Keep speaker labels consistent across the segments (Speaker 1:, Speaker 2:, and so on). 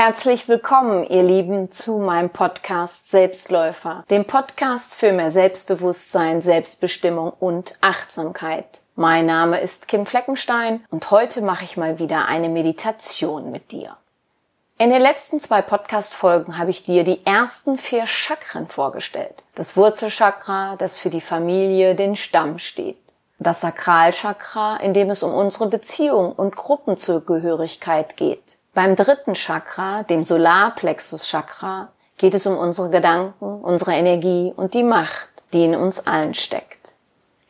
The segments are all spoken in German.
Speaker 1: Herzlich willkommen, ihr Lieben, zu meinem Podcast Selbstläufer, dem Podcast für mehr Selbstbewusstsein, Selbstbestimmung und Achtsamkeit. Mein Name ist Kim Fleckenstein und heute mache ich mal wieder eine Meditation mit dir. In den letzten zwei Podcast-Folgen habe ich dir die ersten vier Chakren vorgestellt. Das Wurzelchakra, das für die Familie, den Stamm steht. Das Sakralchakra, in dem es um unsere Beziehung und Gruppenzugehörigkeit geht beim dritten Chakra, dem Solarplexus-Chakra, geht es um unsere Gedanken, unsere Energie und die Macht, die in uns allen steckt.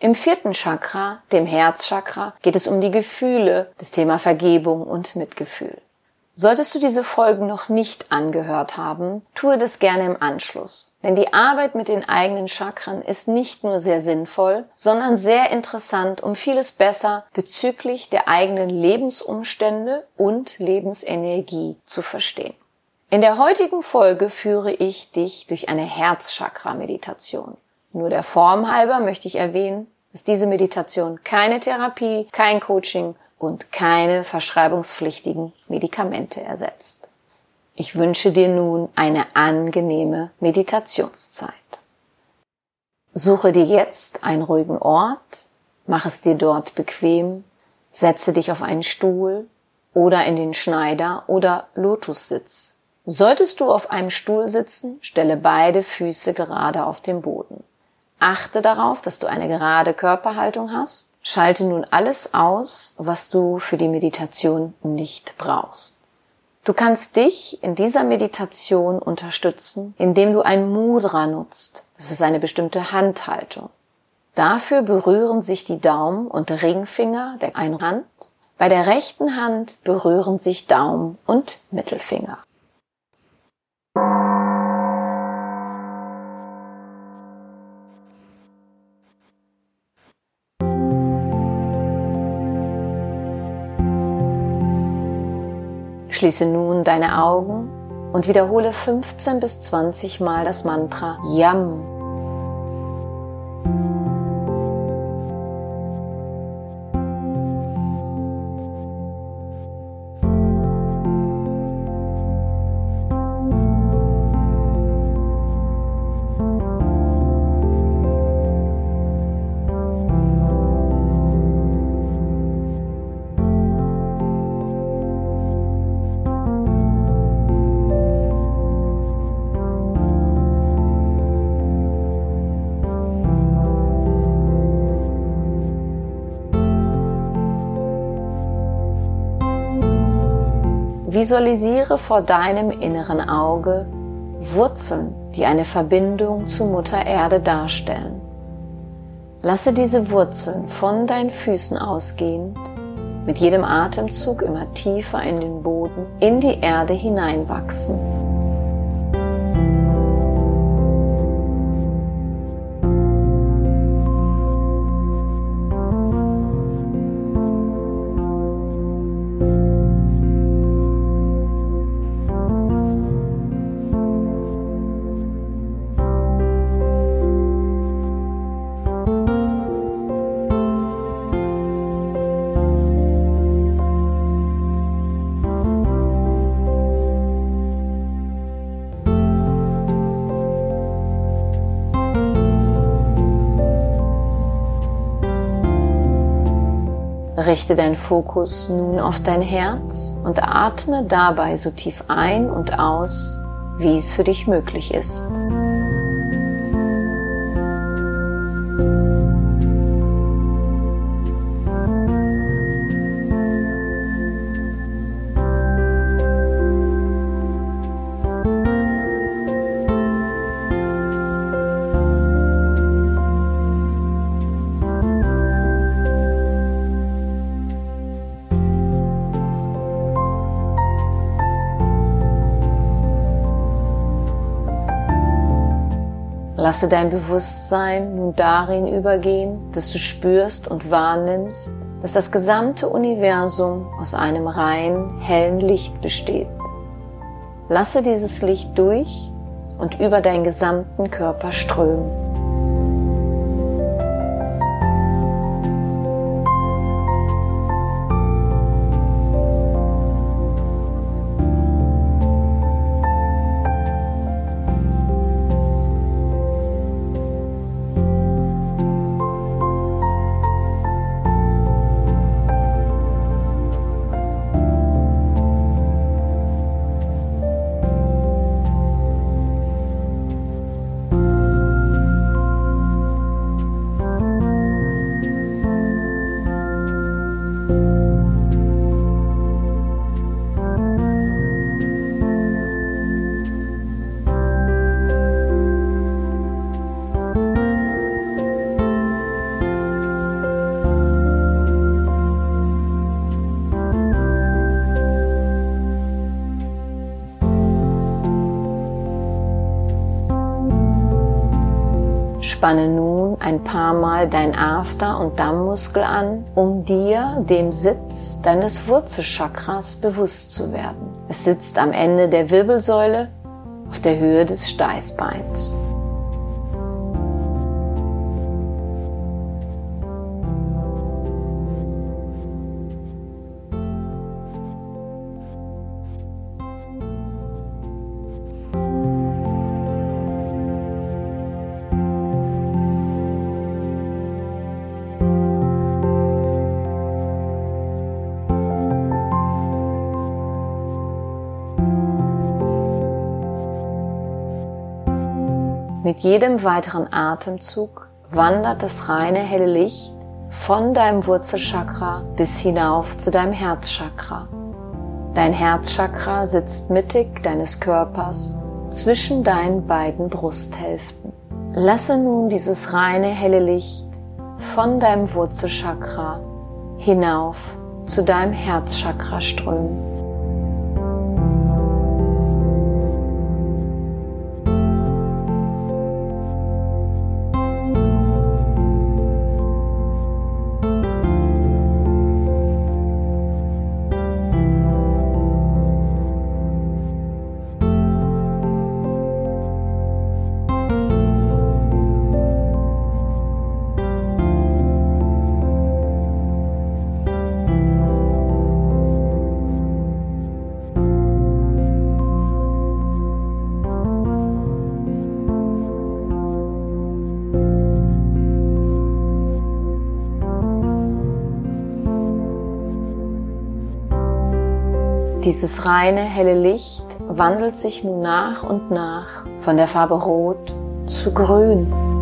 Speaker 1: Im vierten Chakra, dem Herzchakra, geht es um die Gefühle, das Thema Vergebung und Mitgefühl. Solltest du diese Folgen noch nicht angehört haben, tue das gerne im Anschluss. Denn die Arbeit mit den eigenen Chakren ist nicht nur sehr sinnvoll, sondern sehr interessant, um vieles besser bezüglich der eigenen Lebensumstände und Lebensenergie zu verstehen. In der heutigen Folge führe ich dich durch eine Herzchakra-Meditation. Nur der Form halber möchte ich erwähnen, dass diese Meditation keine Therapie, kein Coaching und keine verschreibungspflichtigen Medikamente ersetzt. Ich wünsche dir nun eine angenehme Meditationszeit. Suche dir jetzt einen ruhigen Ort, mach es dir dort bequem, setze dich auf einen Stuhl oder in den Schneider oder Lotussitz. Solltest du auf einem Stuhl sitzen, stelle beide Füße gerade auf den Boden. Achte darauf, dass du eine gerade Körperhaltung hast. Schalte nun alles aus, was du für die Meditation nicht brauchst. Du kannst dich in dieser Meditation unterstützen, indem du ein Mudra nutzt. Das ist eine bestimmte Handhaltung. Dafür berühren sich die Daumen und Ringfinger der einen Hand. Bei der rechten Hand berühren sich Daumen und Mittelfinger. Schließe nun deine Augen und wiederhole 15 bis 20 Mal das Mantra Yam Visualisiere vor deinem inneren Auge Wurzeln, die eine Verbindung zu Mutter Erde darstellen. Lasse diese Wurzeln von deinen Füßen ausgehend mit jedem Atemzug immer tiefer in den Boden, in die Erde hineinwachsen. Richte deinen Fokus nun auf dein Herz und atme dabei so tief ein und aus, wie es für dich möglich ist. Lasse dein Bewusstsein nun darin übergehen, dass du spürst und wahrnimmst, dass das gesamte Universum aus einem rein hellen Licht besteht. Lasse dieses Licht durch und über deinen gesamten Körper strömen. Spanne nun ein paar Mal dein After- und Dammmuskel an, um dir dem Sitz deines Wurzelchakras bewusst zu werden. Es sitzt am Ende der Wirbelsäule auf der Höhe des Steißbeins. Mit jedem weiteren Atemzug wandert das reine helle Licht von deinem Wurzelchakra bis hinauf zu deinem Herzchakra. Dein Herzchakra sitzt mittig deines Körpers zwischen deinen beiden Brusthälften. Lasse nun dieses reine helle Licht von deinem Wurzelchakra hinauf zu deinem Herzchakra strömen. Dieses reine, helle Licht wandelt sich nun nach und nach von der Farbe Rot zu Grün.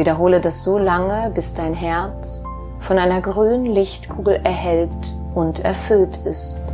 Speaker 1: Wiederhole das so lange, bis dein Herz von einer grünen Lichtkugel erhellt und erfüllt ist.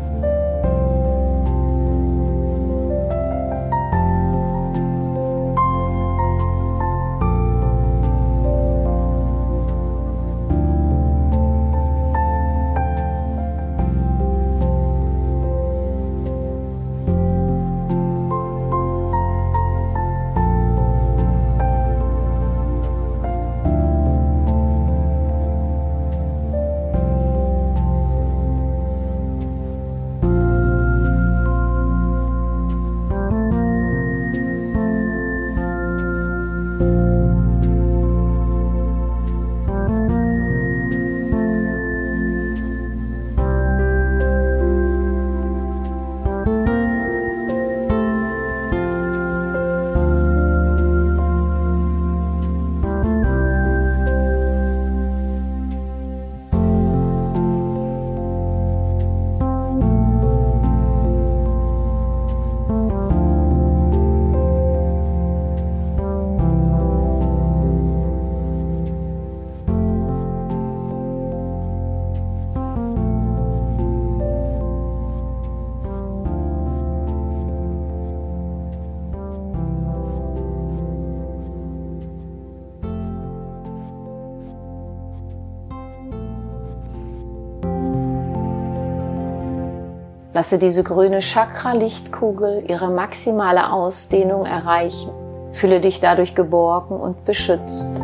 Speaker 1: Lasse diese grüne Chakra-Lichtkugel ihre maximale Ausdehnung erreichen. Fühle dich dadurch geborgen und beschützt.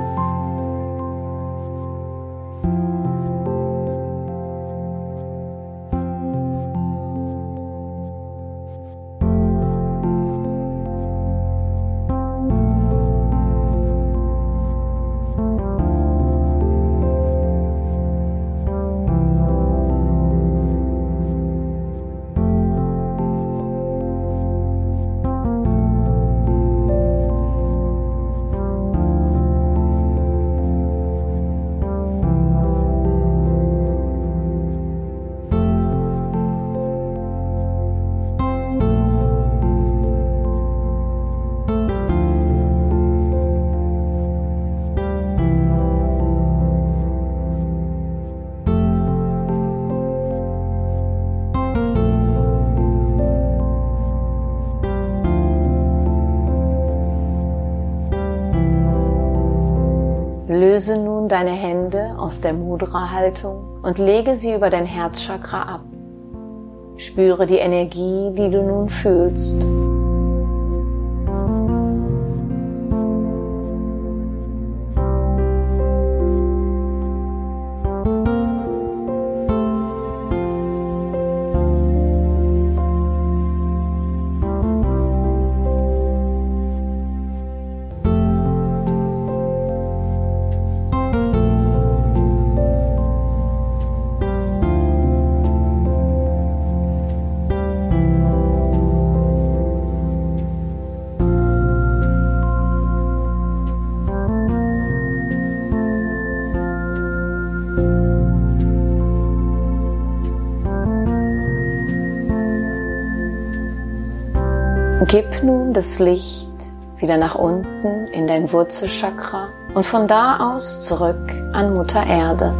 Speaker 1: Löse nun deine Hände aus der Mudra-Haltung und lege sie über dein Herzchakra ab. Spüre die Energie, die du nun fühlst. Gib nun das Licht wieder nach unten in dein Wurzelchakra und von da aus zurück an Mutter Erde.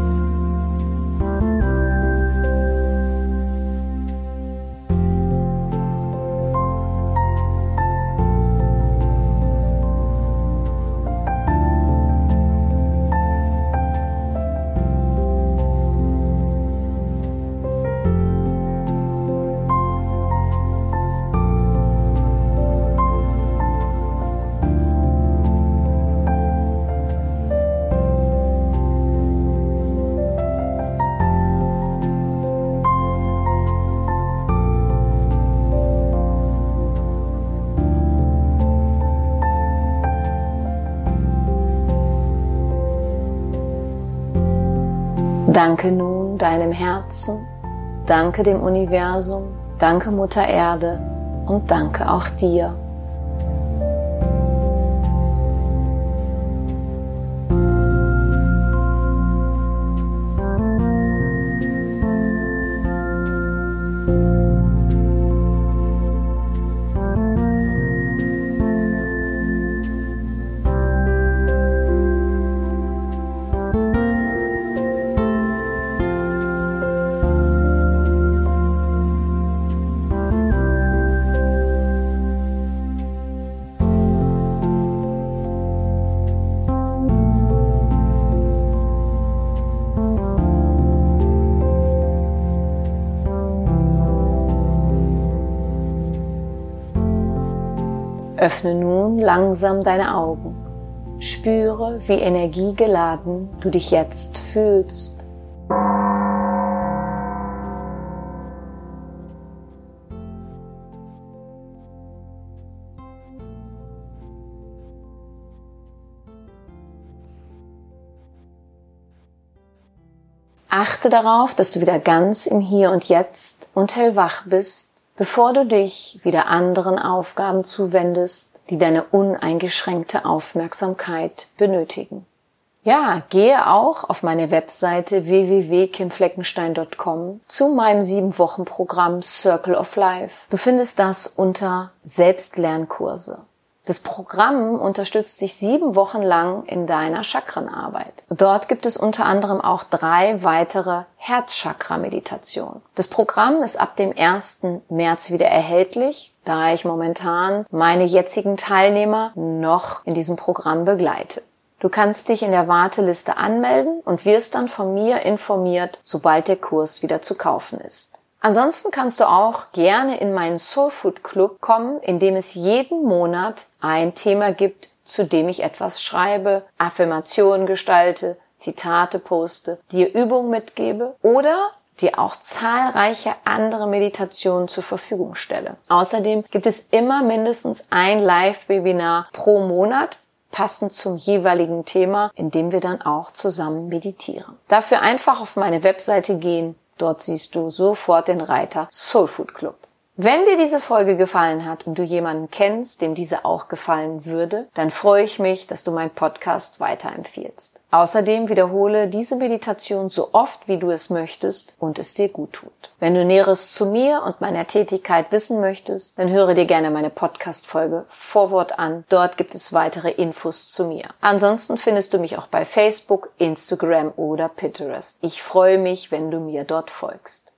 Speaker 1: Danke nun deinem Herzen, danke dem Universum, danke Mutter Erde und danke auch dir. Öffne nun langsam deine Augen. Spüre, wie energiegeladen du dich jetzt fühlst. Achte darauf, dass du wieder ganz im Hier und Jetzt und hellwach bist bevor du dich wieder anderen Aufgaben zuwendest, die deine uneingeschränkte Aufmerksamkeit benötigen. Ja, gehe auch auf meine Webseite www.kimfleckenstein.com zu meinem sieben Wochen Programm Circle of Life. Du findest das unter Selbstlernkurse. Das Programm unterstützt dich sieben Wochen lang in deiner Chakrenarbeit. Dort gibt es unter anderem auch drei weitere Herzchakra-Meditationen. Das Programm ist ab dem 1. März wieder erhältlich, da ich momentan meine jetzigen Teilnehmer noch in diesem Programm begleite. Du kannst dich in der Warteliste anmelden und wirst dann von mir informiert, sobald der Kurs wieder zu kaufen ist. Ansonsten kannst du auch gerne in meinen Soul Food Club kommen, in dem es jeden Monat ein Thema gibt, zu dem ich etwas schreibe, Affirmationen gestalte, Zitate poste, dir Übungen mitgebe oder dir auch zahlreiche andere Meditationen zur Verfügung stelle. Außerdem gibt es immer mindestens ein Live-Webinar pro Monat, passend zum jeweiligen Thema, in dem wir dann auch zusammen meditieren. Dafür einfach auf meine Webseite gehen Dort siehst du sofort den Reiter Soul Food Club. Wenn dir diese Folge gefallen hat und du jemanden kennst, dem diese auch gefallen würde, dann freue ich mich, dass du meinen Podcast weiterempfiehlst. Außerdem wiederhole diese Meditation so oft, wie du es möchtest und es dir gut tut. Wenn du Näheres zu mir und meiner Tätigkeit wissen möchtest, dann höre dir gerne meine Podcast-Folge Vorwort an. Dort gibt es weitere Infos zu mir. Ansonsten findest du mich auch bei Facebook, Instagram oder Pinterest. Ich freue mich, wenn du mir dort folgst.